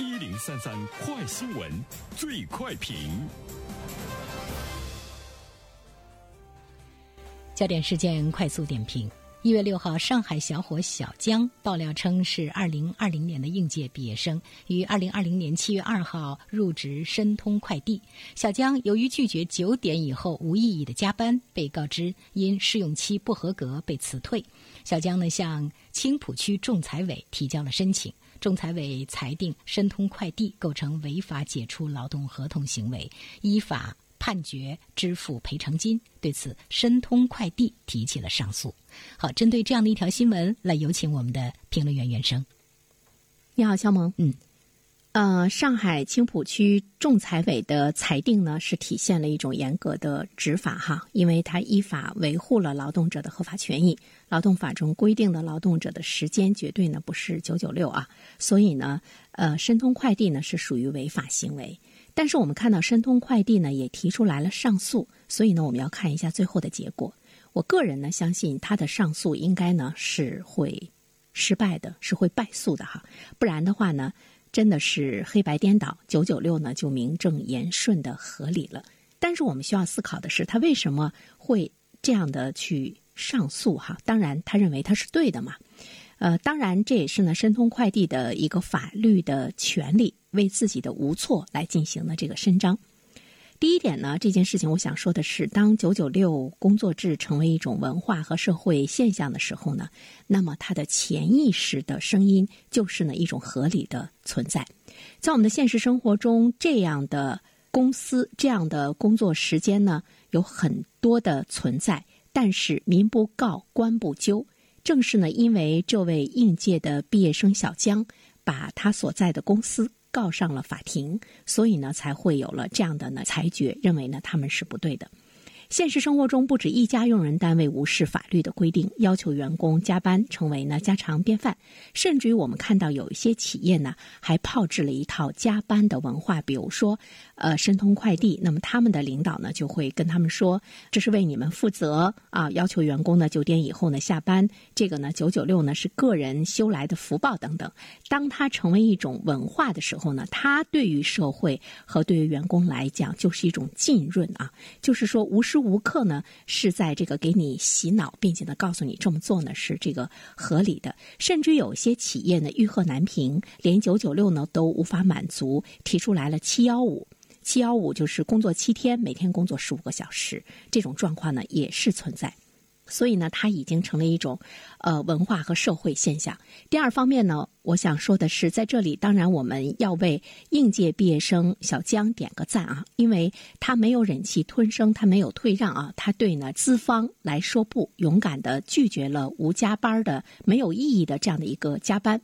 一零三三快新闻，最快评。焦点事件快速点评：一月六号，上海小伙小江爆料称是二零二零年的应届毕业生，于二零二零年七月二号入职申通快递。小江由于拒绝九点以后无意义的加班，被告知因试用期不合格被辞退。小江呢向青浦区仲裁委提交了申请。仲裁委裁定申通快递构成违法解除劳动合同行为，依法判决支付赔偿金。对此，申通快递提起了上诉。好，针对这样的一条新闻，来有请我们的评论员袁生。你好，肖萌。嗯。呃，上海青浦区仲裁委的裁定呢，是体现了一种严格的执法哈，因为它依法维护了劳动者的合法权益。劳动法中规定的劳动者的时间绝对呢不是九九六啊，所以呢，呃，申通快递呢是属于违法行为。但是我们看到申通快递呢也提出来了上诉，所以呢我们要看一下最后的结果。我个人呢相信他的上诉应该呢是会失败的，是会败诉的哈，不然的话呢。真的是黑白颠倒，九九六呢就名正言顺的合理了。但是我们需要思考的是，他为什么会这样的去上诉？哈，当然他认为他是对的嘛。呃，当然这也是呢申通快递的一个法律的权利，为自己的无错来进行的这个伸张。第一点呢，这件事情我想说的是，当九九六工作制成为一种文化和社会现象的时候呢，那么它的潜意识的声音就是呢一种合理的存在。在我们的现实生活中，这样的公司、这样的工作时间呢有很多的存在，但是民不告，官不究。正是呢，因为这位应届的毕业生小江，把他所在的公司。告上了法庭，所以呢，才会有了这样的呢裁决，认为呢他们是不对的。现实生活中，不止一家用人单位无视法律的规定，要求员工加班，成为呢家常便饭。甚至于，我们看到有一些企业呢，还炮制了一套加班的文化。比如说，呃，申通快递，那么他们的领导呢，就会跟他们说：“这是为你们负责啊，要求员工呢九点以后呢下班。这个呢九九六呢是个人修来的福报等等。”当它成为一种文化的时候呢，它对于社会和对于员工来讲，就是一种浸润啊，就是说无时。无刻呢是在这个给你洗脑，并且呢告诉你这么做呢是这个合理的，甚至有些企业呢欲壑难平，连九九六呢都无法满足，提出来了七幺五，七幺五就是工作七天，每天工作十五个小时，这种状况呢也是存在。所以呢，它已经成了一种，呃，文化和社会现象。第二方面呢，我想说的是，在这里，当然我们要为应届毕业生小江点个赞啊，因为他没有忍气吞声，他没有退让啊，他对呢资方来说不，勇敢的拒绝了无加班的没有意义的这样的一个加班。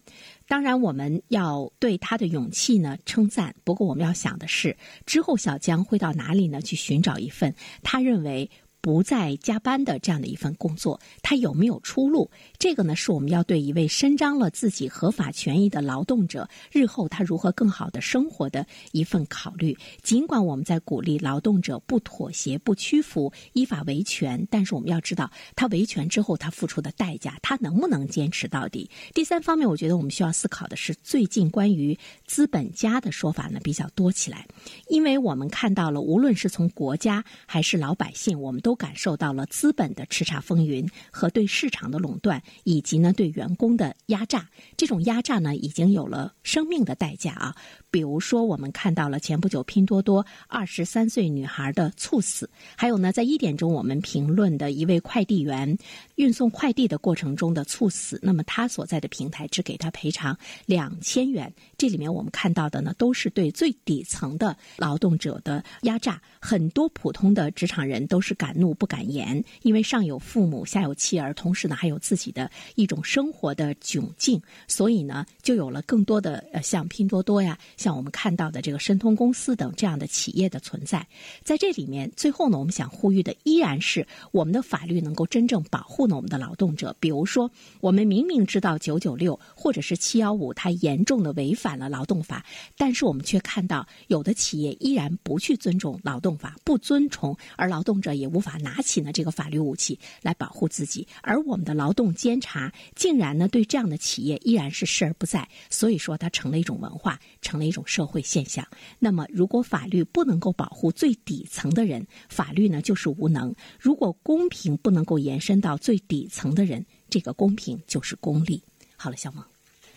当然，我们要对他的勇气呢称赞。不过，我们要想的是，之后小江会到哪里呢？去寻找一份他认为。不再加班的这样的一份工作，他有没有出路？这个呢，是我们要对一位伸张了自己合法权益的劳动者，日后他如何更好的生活的一份考虑。尽管我们在鼓励劳动者不妥协、不屈服、依法维权，但是我们要知道，他维权之后他付出的代价，他能不能坚持到底？第三方面，我觉得我们需要思考的是，最近关于资本家的说法呢比较多起来，因为我们看到了，无论是从国家还是老百姓，我们都。感受到了资本的叱咤风云和对市场的垄断，以及呢对员工的压榨。这种压榨呢已经有了生命的代价啊！比如说，我们看到了前不久拼多多二十三岁女孩的猝死，还有呢在一点钟我们评论的一位快递员运送快递的过程中的猝死，那么他所在的平台只给他赔偿两千元。这里面我们看到的呢都是对最底层的劳动者的压榨，很多普通的职场人都是敢怒。怒不敢言，因为上有父母，下有妻儿，同时呢还有自己的一种生活的窘境，所以呢就有了更多的呃像拼多多呀，像我们看到的这个申通公司等这样的企业的存在。在这里面，最后呢我们想呼吁的依然是我们的法律能够真正保护呢我们的劳动者。比如说，我们明明知道九九六或者是七幺五它严重的违反了劳动法，但是我们却看到有的企业依然不去尊重劳动法，不遵从，而劳动者也无法。啊，拿起呢这个法律武器来保护自己。而我们的劳动监察竟然呢对这样的企业依然是视而不在，所以说它成了一种文化，成了一种社会现象。那么，如果法律不能够保护最底层的人，法律呢就是无能；如果公平不能够延伸到最底层的人，这个公平就是功利。好了，小萌。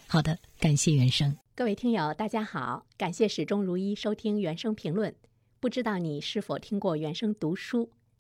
好的，感谢原生。各位听友，大家好，感谢始终如一收听原声评论。不知道你是否听过原声读书？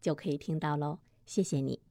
就可以听到喽。谢谢你。